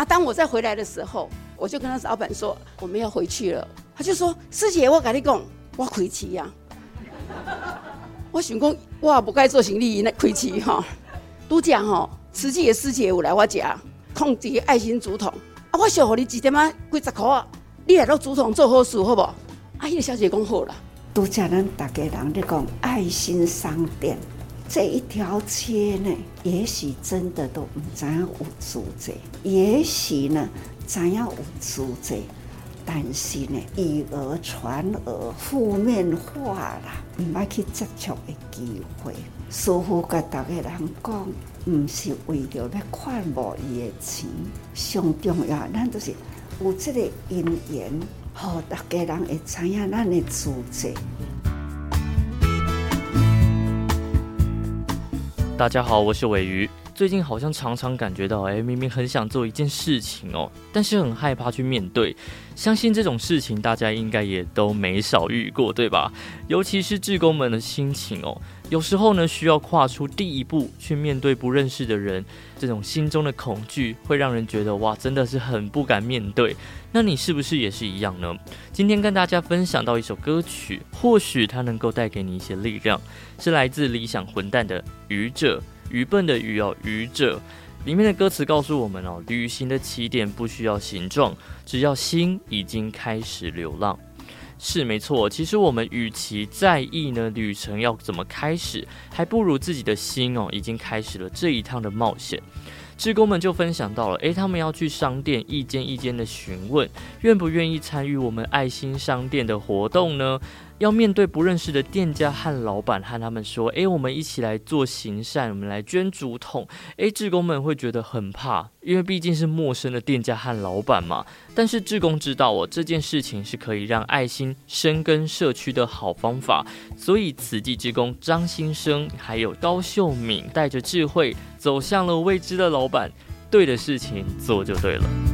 啊，当我再回来的时候，我就跟他老板说我们要回去了。他就说师姐，我跟你讲，我亏钱呀。我想讲，我也不该做行李那亏钱哈。都讲哈，慈济的师姐有来我家，控制爱心竹筒啊，我小给你几点啊，几十块啊，你来到竹筒做好事好不好？阿姨小姐讲好了。都讲咱大家人在讲爱心商店这一条街呢，也许真的都唔知影有组织，也许呢知影有组织，但是呢以讹传讹，负面化啦，唔爱去接触的机会。师父甲大家人讲，唔是为了要看无伊的钱，上重要咱就是有这个因缘。好，大家人会知影咱的组织。大家好，我是尾鱼。最近好像常常感觉到，哎，明明很想做一件事情哦，但是很害怕去面对。相信这种事情大家应该也都没少遇过，对吧？尤其是志工们的心情哦。有时候呢，需要跨出第一步去面对不认识的人，这种心中的恐惧会让人觉得哇，真的是很不敢面对。那你是不是也是一样呢？今天跟大家分享到一首歌曲，或许它能够带给你一些力量，是来自理想混蛋的《愚者》，愚笨的愚哦，愚者。里面的歌词告诉我们哦，旅行的起点不需要形状，只要心已经开始流浪。是没错，其实我们与其在意呢，旅程要怎么开始，还不如自己的心哦，已经开始了这一趟的冒险。职工们就分享到了，诶，他们要去商店一间一间的询问，愿不愿意参与我们爱心商店的活动呢？要面对不认识的店家和老板，和他们说：“诶，我们一起来做行善，我们来捐竹筒。”诶，志工们会觉得很怕，因为毕竟是陌生的店家和老板嘛。但是志工知道哦，这件事情是可以让爱心深耕社区的好方法。所以慈济志工张新生还有高秀敏带着智慧走向了未知的老板，对的事情做就对了。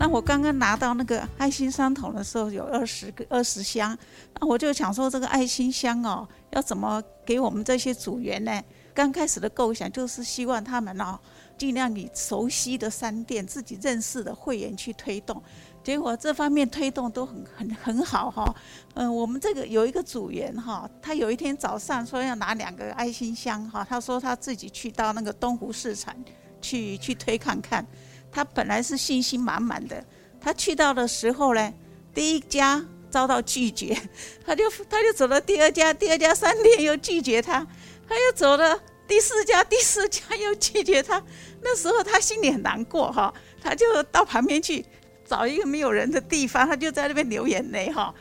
那我刚刚拿到那个爱心三桶的时候，有二十个二十箱，那我就想说这个爱心箱哦，要怎么给我们这些组员呢？刚开始的构想就是希望他们哦，尽量以熟悉的商店、自己认识的会员去推动，结果这方面推动都很很很好哈。嗯，我们这个有一个组员哈，他有一天早上说要拿两个爱心箱哈，他说他自己去到那个东湖市场去去推看看。他本来是信心满满的，他去到的时候呢，第一家遭到拒绝，他就他就走了第二家，第二家三天又拒绝他，他又走了第四家，第四家又拒绝他。那时候他心里很难过哈，他就到旁边去找一个没有人的地方，他就在那边流眼泪哈。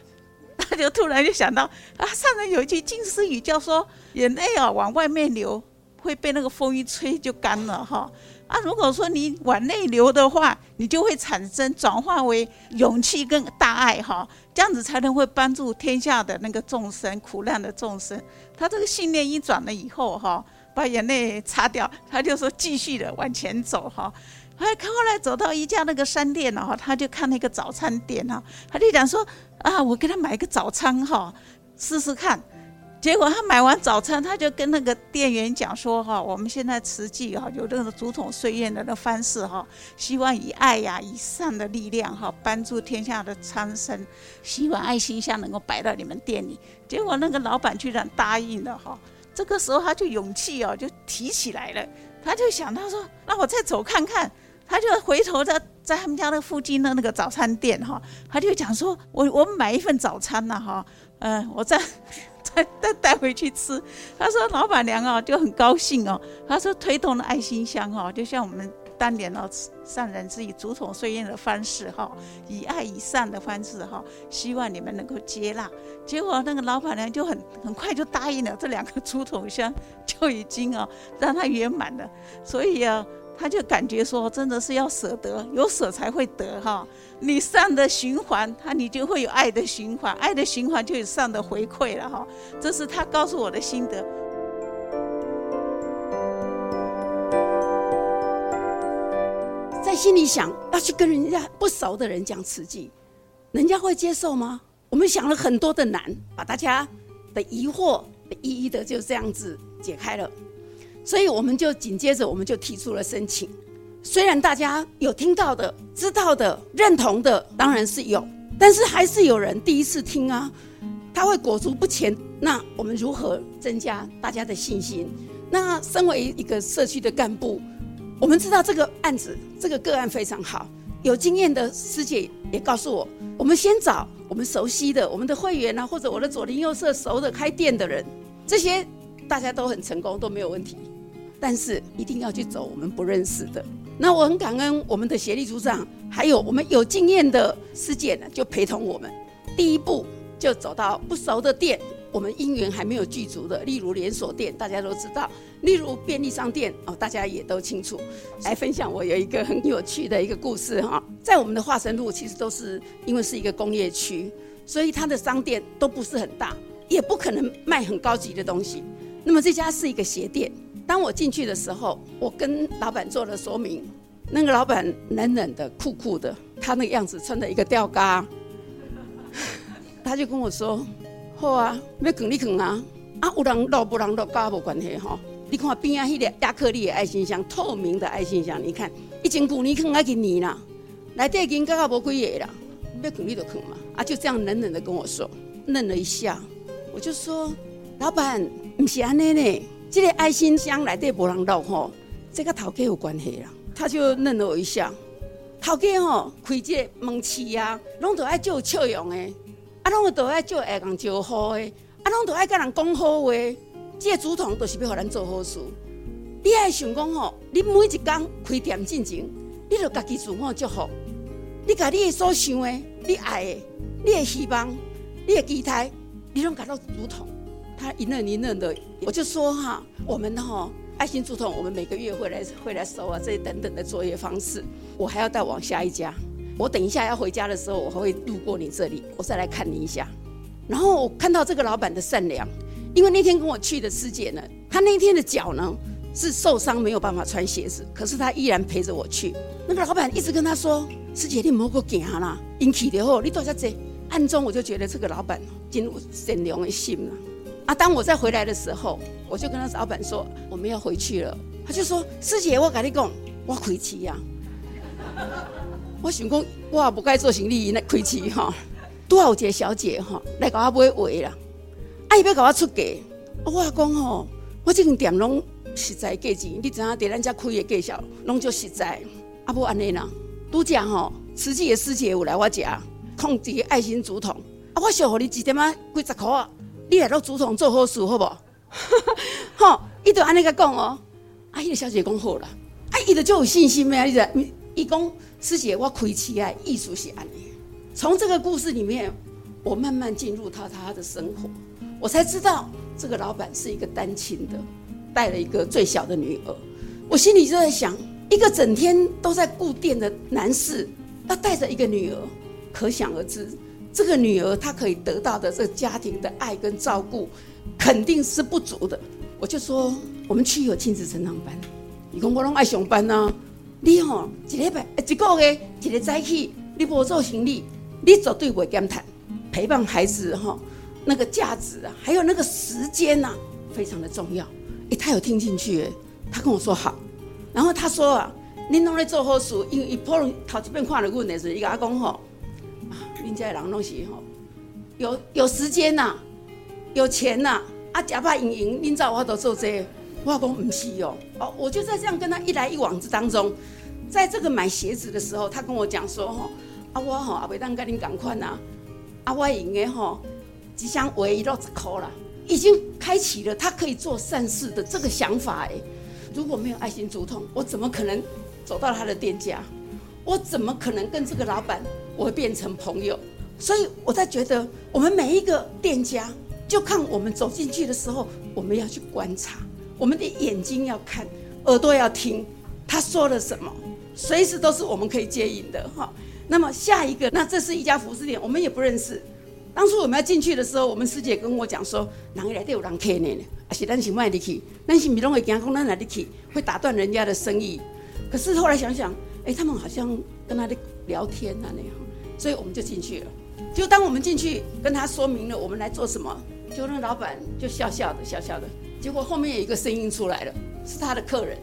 他就突然就想到啊，上面有一句金丝语叫说，眼泪啊往外面流会被那个风一吹就干了哈。啊，如果说你往内流的话，你就会产生转化为勇气跟大爱哈，这样子才能会帮助天下的那个众生，苦难的众生。他这个信念一转了以后哈，把眼泪擦掉，他就说继续的往前走哈。还后来走到一家那个商店了哈，他就看那个早餐店哈，他就讲说啊，我给他买个早餐哈，试试看。结果他买完早餐，他就跟那个店员讲说：“哈，我们现在慈济哈有那个竹筒岁月的那方式哈，希望以爱呀、以善的力量哈，帮助天下的苍生，希望爱心箱能够摆到你们店里。”结果那个老板居然答应了哈。这个时候他就勇气哦就提起来了，他就想他说：“那我再走看看。”他就回头在在他们家那附近的那个早餐店哈，他就讲说：“我我买一份早餐呐哈，嗯，我在。” 带带回去吃，他说老板娘啊就很高兴哦，他说推动了爱心箱哦，就像我们当年哦善人是以竹筒岁月的方式哈，以爱以善的方式哈，希望你们能够接纳。结果那个老板娘就很很快就答应了，这两个竹筒箱就已经哦让他圆满了，所以啊。他就感觉说，真的是要舍得，有舍才会得哈。你善的循环，他你就会有爱的循环，爱的循环就有善的回馈了哈。这是他告诉我的心得。在心里想要去跟人家不熟的人讲慈济，人家会接受吗？我们想了很多的难，把大家的疑惑一一的就这样子解开了。所以我们就紧接着我们就提出了申请。虽然大家有听到的、知道的、认同的，当然是有，但是还是有人第一次听啊，他会裹足不前。那我们如何增加大家的信心？那身为一个社区的干部，我们知道这个案子、这个个案非常好，有经验的师姐也告诉我，我们先找我们熟悉的、我们的会员啊，或者我的左邻右舍熟的开店的人，这些大家都很成功，都没有问题。但是一定要去走我们不认识的。那我很感恩我们的协力组长，还有我们有经验的师姐呢，就陪同我们。第一步就走到不熟的店，我们因缘还没有具足的，例如连锁店，大家都知道；例如便利商店哦，大家也都清楚。来分享我有一个很有趣的一个故事哈，在我们的化神路，其实都是因为是一个工业区，所以它的商店都不是很大，也不可能卖很高级的东西。那么这家是一个鞋店。当我进去的时候，我跟老板做了说明。那个老板冷冷的、酷酷的，他那个样子穿着一个吊嘎，他就跟我说：“好啊，要啃你啃啊，啊有人漏不人漏，跟我无关系哈。你看边啊，那个亚克力的爱心箱，透明的爱心箱，你看，一千古你啃啊，给你啦，来这间刚刚无几个啦，要啃你就啃嘛。”啊，就这样冷冷的跟我说，愣了一下，我就说：“老板，不是安尼呢。”这个爱心箱内底无人漏吼，这个头家有关系啦。他就愣了我一下，头家吼开这个门市啊，拢都爱做笑容的，啊，拢都爱做爱人招呼的，啊，拢都爱跟人讲好话。这个主统都是要互咱做好事。你爱想讲吼，你每一天开店进前，你就家己自我祝福，你家你所想的、你爱的、你的希望、你的期待，你拢给到主统。一愣一愣的，我就说哈，我们哈爱心竹筒，我们每个月会来会来收啊，这些等等的作业方式，我还要带往下一家。我等一下要回家的时候，我还会路过你这里，我再来看你一下。然后我看到这个老板的善良，因为那天跟我去的师姐呢，她那天的脚呢是受伤，没有办法穿鞋子，可是她依然陪着我去。那个老板一直跟她说：“师姐，你莫个惊啦，引起的后你多少这。”暗中我就觉得这个老板进入善良的心了。啊当我再回来的时候，我就跟他老板说我们要回去了。他就说：“师姐，我跟你讲，我亏气呀。”我想讲，我也不该做生意，那亏气哈。多少个小姐哈来搞我买鞋啦，啊，伊要搞我出价。我讲吼，我这间店拢实在价钱，你知影在咱家开的价钱拢就实在。啊，不安尼啦，拄讲吼，慈济的师姐有来我家，控制爱心竹筒。啊，我小给你一点啊，几十块啊。你来到竹筒做好事，好不好？吼，伊就安尼个讲哦。啊，伊个小姐讲好了，啊，伊就就有信心咩？你知？伊讲师姐，我开起来艺术是安尼。从这个故事里面，我慢慢进入到他的生活，我才知道这个老板是一个单亲的，带了一个最小的女儿。我心里就在想，一个整天都在顾店的男士，要带着一个女儿，可想而知。这个女儿她可以得到的这个家庭的爱跟照顾，肯定是不足的。我就说，我们去有亲子成长班，你讲我拢爱上班呐、你吼、一礼拜一个月一个早起，你不做行李，你绝对不会减谈。陪伴孩子哈、那个价值啊，还有那个时间呐、啊，非常的重要。哎，他有听进去，他跟我说好。然后他说啊，你拢在做好事，因为伊普通头一遍看了阮的时候，伊甲我讲吼。人家人拢是吼，有有时间呐、有钱呐，啊，假扮盈盈，恁早我都做这个，我讲唔是哦，哦，我就在这样跟他一来一往之当中，在这个买鞋子的时候，他跟我讲说吼，啊我吼也袂当跟恁同款呐，啊我用的吼，一双鞋一落十块啦，已经开启了他可以做善事的这个想法诶，如果没有爱心竹筒，我怎么可能走到他的店家？我怎么可能跟这个老板？我会变成朋友，所以我在觉得，我们每一个店家，就看我们走进去的时候，我们要去观察，我们的眼睛要看，耳朵要听，他说了什么，随时都是我们可以接应的哈。那么下一个，那这是一家服饰店，我们也不认识。当初我们要进去的时候，我们师姐跟我讲说，人来都有人客呢，而且咱是卖得起，咱是米拢会讲讲咱来得起，会打断人家的生意。可是后来想想，哎，他们好像跟他的聊天啊那样。所以我们就进去了，就当我们进去跟他说明了我们来做什么，就那老板就笑笑的笑笑的，结果后面有一个声音出来了，是他的客人。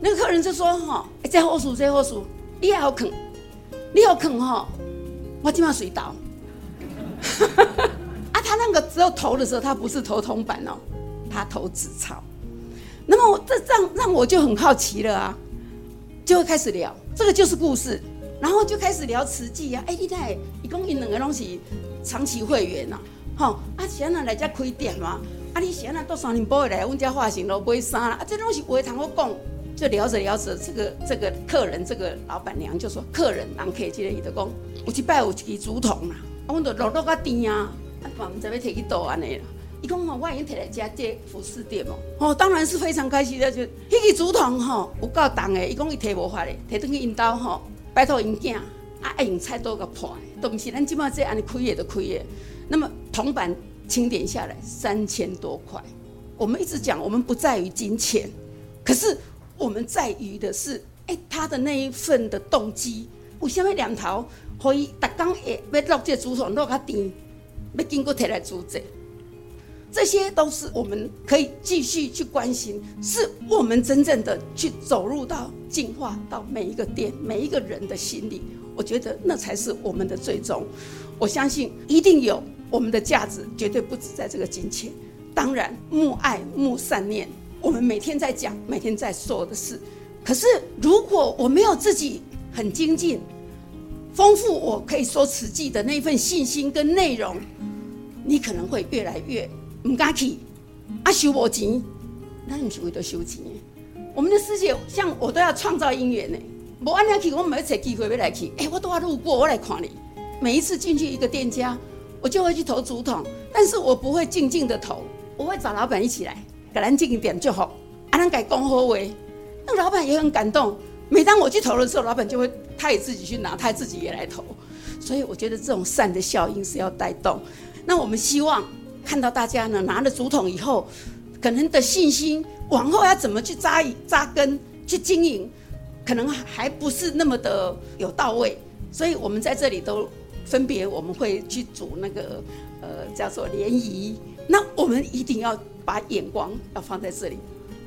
那个客人就说：“哈，这好事，这好事，你也好啃，你好啃哈，我今晚水倒。”哈哈啊，他那个只有投的时候，他不是投铜板哦，他投纸钞。那么这让让我就很好奇了啊，就会开始聊，这个就是故事，然后就开始聊慈济啊。哎，你看，一共因两个拢是长期会员呐，吼，啊，现在来家开店嘛，啊，你现在到三年半来，阮家发型楼买衫啦，啊，这东西话通我讲。就聊着聊着，这个这个客人，这个老板娘就说：“客人，人客这个伊就讲，有一摆有一支竹筒啦，啊，阮就落落个甜啊，啊，嘛唔知要摕去倒安尼啦。伊讲吼，我已经摕来遮这服饰店哦，哦，当然是非常开心的，就迄支竹筒吼有够重的，伊讲伊摕无法的，摕转去因兜吼，拜托因囝，啊，爱用菜刀个破，都唔是咱即马这安尼开的都开的。那么铜板清点下来三千多块，我们一直讲，我们不在于金钱，可是。我们在于的是，哎，他的那一份的动机，为什么两头可以打刚也要落这竹筒落较甜，要经过摕来煮这，这些都是我们可以继续去关心，是我们真正的去走入到进化到每一个店每一个人的心里，我觉得那才是我们的最终。我相信一定有我们的价值，绝对不止在这个金钱。当然，慕爱慕善念。我们每天在讲，每天在说的事。可是如果我没有自己很精进、丰富，我可以说慈济的那份信心跟内容，你可能会越来越唔敢去。啊，修无钱，那你是为了修钱。我们的世界，像我都要创造姻缘呢。无安尼去，我没有找机会要来去。哎，我都要路过，我来看你。每一次进去一个店家，我就会去投竹筒，但是我不会静静的投，我会找老板一起来。给咱进一点就好，啊，咱改讲好话，那老板也很感动。每当我去投的时候，老板就会，他也自己去拿，他自己也来投。所以我觉得这种善的效应是要带动。那我们希望看到大家呢，拿了竹筒以后，可能的信心往后要怎么去扎扎根、去经营，可能还不是那么的有到位。所以我们在这里都分别我们会去组那个呃叫做联谊。那我们一定要。把眼光要放在这里，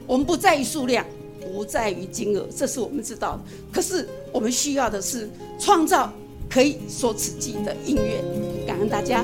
我们不在于数量，不在于金额，这是我们知道的。可是我们需要的是创造可以说慈济的音乐。感恩大家。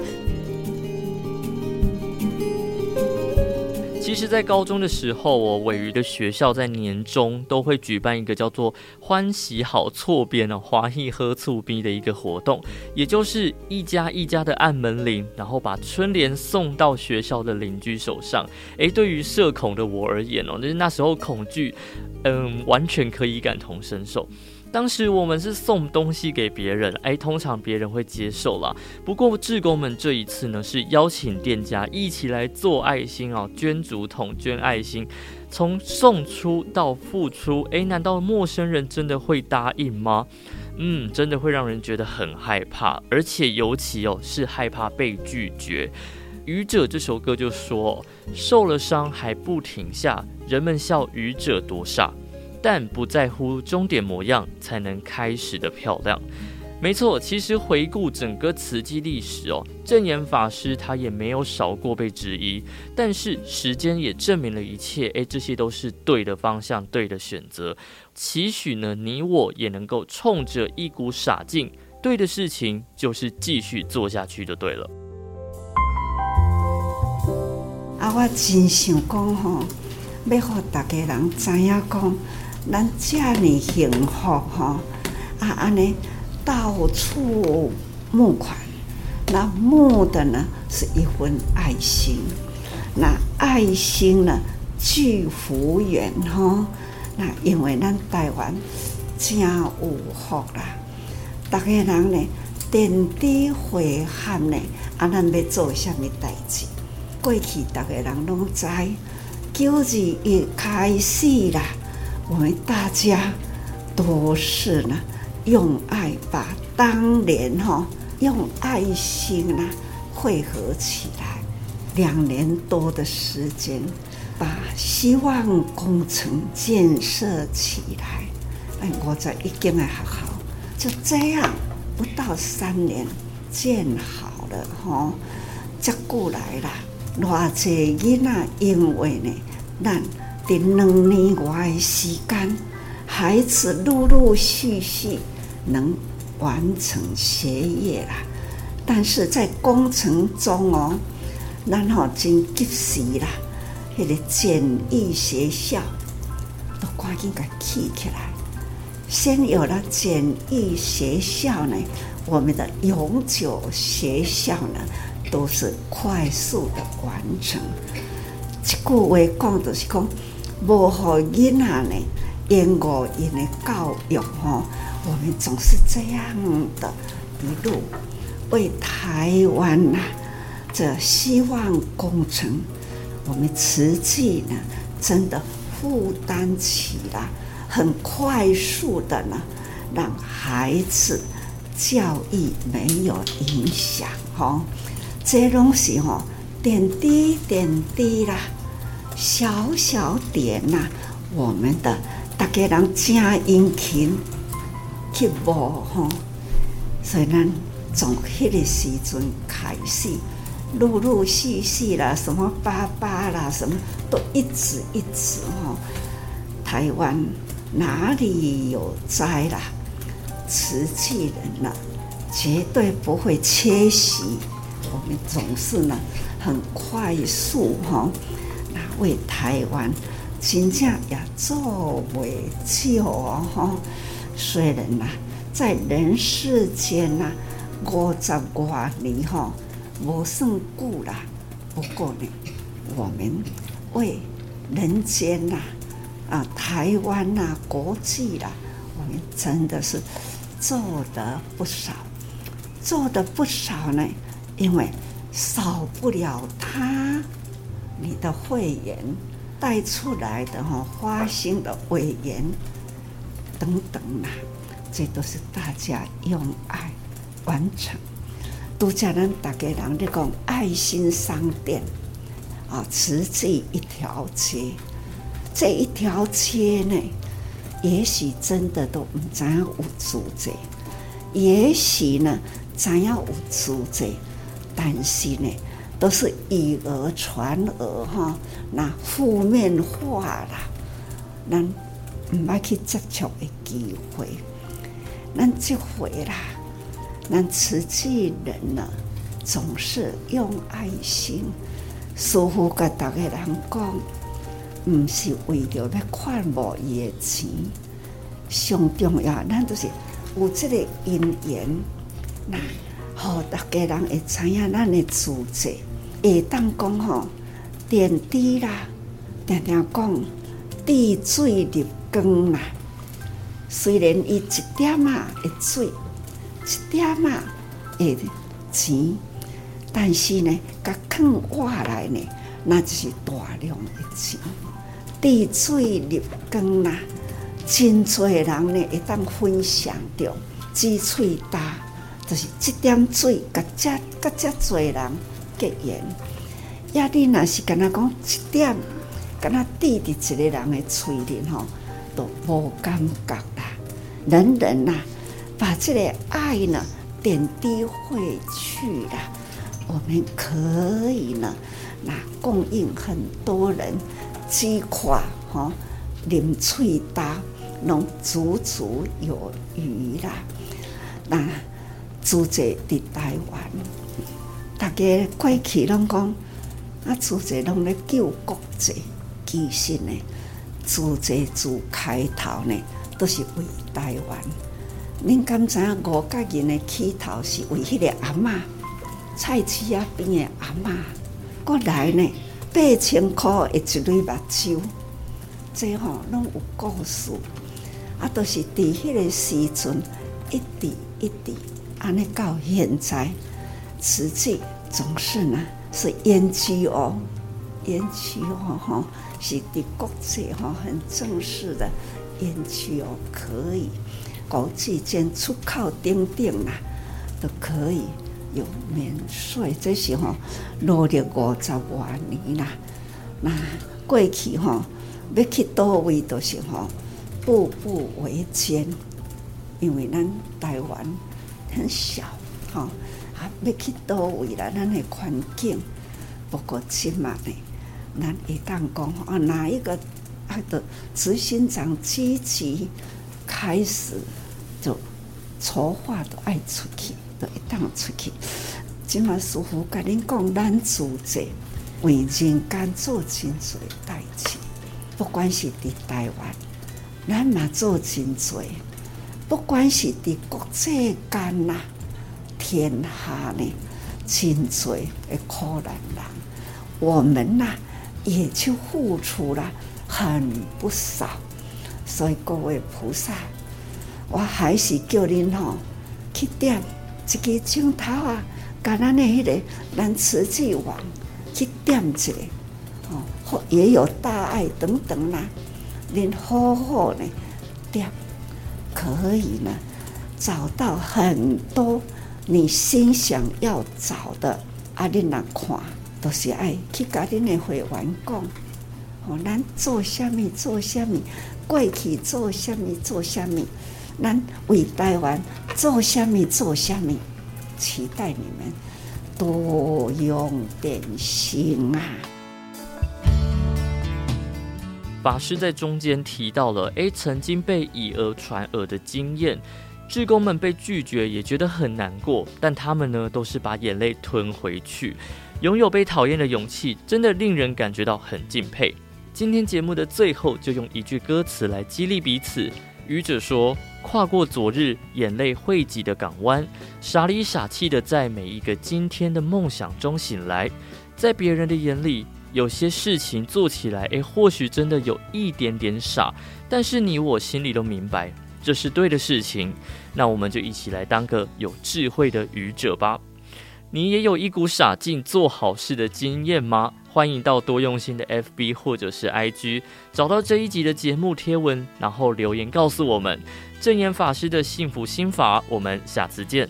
其实，在高中的时候，我鮪鱼的学校在年终都会举办一个叫做“欢喜好错边”的华裔喝醋逼的一个活动，也就是一家一家的按门铃，然后把春联送到学校的邻居手上。诶，对于社恐的我而言哦，就是那时候恐惧，嗯，完全可以感同身受。当时我们是送东西给别人，哎，通常别人会接受啦。不过志工们这一次呢，是邀请店家一起来做爱心哦，捐竹筒、捐爱心，从送出到付出，哎，难道陌生人真的会答应吗？嗯，真的会让人觉得很害怕，而且尤其哦是害怕被拒绝。《愚者》这首歌就说：“受了伤还不停下，人们笑愚者多傻。”但不在乎终点模样，才能开始的漂亮。没错，其实回顾整个慈济历史哦，证严法师他也没有少过被质疑，但是时间也证明了一切，诶，这些都是对的方向，对的选择。期许呢，你我也能够冲着一股傻劲，对的事情就是继续做下去就对了。啊，我真想讲吼，要让大家人知影讲。咱这么幸福哈，啊，安尼到处募款，那募的呢是一份爱心，那爱心呢聚福缘哈，那因为咱台湾真有福啦，大家人呢点滴回汗呢，啊，咱要做什么代志？过去大家人拢知，九二一开始啦。我们大家都是呢，用爱把当年哈用爱心呢汇合起来，两年多的时间，把希望工程建设起来。哎，我在一间的学校就这样不到三年建好了哈，这过来了，偌济囡仔因为呢，咱。在两年外的时间，孩子陆陆续续能完成学业了，但是在工程中哦，然后真及时啦，那个简易学校都赶紧给起起来。先有了简易学校呢，我们的永久学校呢，都是快速的完成。一句话讲就是讲，无好囡仔呢，延误因的教育吼，我们总是这样的一路为台湾呐，这希望工程，我们慈济呢，真的负担起了。很快速的呢，让孩子教育没有影响哈。这东西哈，点滴点滴啦，小小点呐，我们的大家人真殷勤去摸哈。所以呢，从那个时阵开始，陆陆续续啦，什么爸爸啦，什么都一直一直哈，台湾。哪里有灾啦，瓷器人呢，绝对不会缺席。我们总是呢，很快速哈，为台湾真正也做为久哈。虽然呐，在人世间呐，五十多年哈，不算久啦。不过呢，我们为人间呐。啊，台湾呐、啊，国际啦，我们真的是做得不少，做得不少呢。因为少不了他，你的会员带出来的哈，花心的委员等等啦，这都是大家用爱完成。都叫人大家人这个爱心商店啊，慈济一条街。这一条街呢，也许真的都不知有组织，也许呢，怎样有组织，但是呢，都是以讹传讹哈，那负面化啦，咱唔爱去接触的机会，咱这回啦，咱慈济人呢，总是用爱心，师父跟大家人讲。唔是为着要看无伊的钱，上重要，咱就是有这个因缘，那好大家人会知影咱的组织，会当讲吼，点滴啦，定定讲滴水入缸啦。虽然伊一点仔的水，一点仔的钱，但是呢，甲肯挖来呢，那就是大量的钱。滴水入缸啦，真多人呢会当分享着，积翠大，就是这点水，甲遮甲遮多人结缘。呀，你若是跟他讲一点，跟他滴伫一个人的嘴里吼，都无感觉啦。人人呐，把这个爱呢点滴回去啦，我们可以呢，那供应很多人。几块哈，啉喙大，拢足足有余啦。那组织伫台湾，大家过去拢讲，啊，组织拢咧救国际，其实呢，组织自开头呢，都是为台湾。恁敢知影五角人的起头是为迄个阿嬷，菜市仔边的阿嬷过来呢？八千块一一蕊目睭，这吼拢有故事，啊，都是伫迄个时阵一滴一滴，安尼到现在，瓷器总是呢是研究哦，研究哦吼，是伫国际吼很正式的研究哦，可以国际间出口等等啦，都可以。有免税，这是吼努力五十多年啦。那过去吼要去多位都是吼步步维艰，因为咱台湾很小吼，啊要去多位啦，咱的环境不过起码呢，咱会当讲啊哪一个爱的执行长积极开始就筹划都爱出去，都一旦出去。今嘛师父甲恁讲，咱自者为人间做真济代志，不管是伫台湾，咱嘛做真济；不管是伫国际间呐，天下呢，真济的苦难人，我们呐也就付出了很不少。所以各位菩萨，我还是叫您吼去点一个镜头啊！甲咱的迄个咱慈济网去点一下，哦，或也有大爱等等啦，您好好呢点，可以呢找到很多你心想要找的。啊，恁来看，都是爱去甲恁的会员讲，哦，咱做虾米做虾米，过去做虾米做虾米，咱为台湾做虾米做虾米。期待你们多用点心啊！法师在中间提到了，诶，曾经被以讹传讹的经验，志工们被拒绝也觉得很难过，但他们呢，都是把眼泪吞回去，拥有被讨厌的勇气，真的令人感觉到很敬佩。今天节目的最后，就用一句歌词来激励彼此。愚者说：“跨过昨日眼泪汇集的港湾，傻里傻气的在每一个今天的梦想中醒来。在别人的眼里，有些事情做起来，诶，或许真的有一点点傻，但是你我心里都明白，这是对的事情。那我们就一起来当个有智慧的愚者吧。你也有一股傻劲做好事的经验吗？”欢迎到多用心的 FB 或者是 IG 找到这一集的节目贴文，然后留言告诉我们正言法师的幸福心法。我们下次见。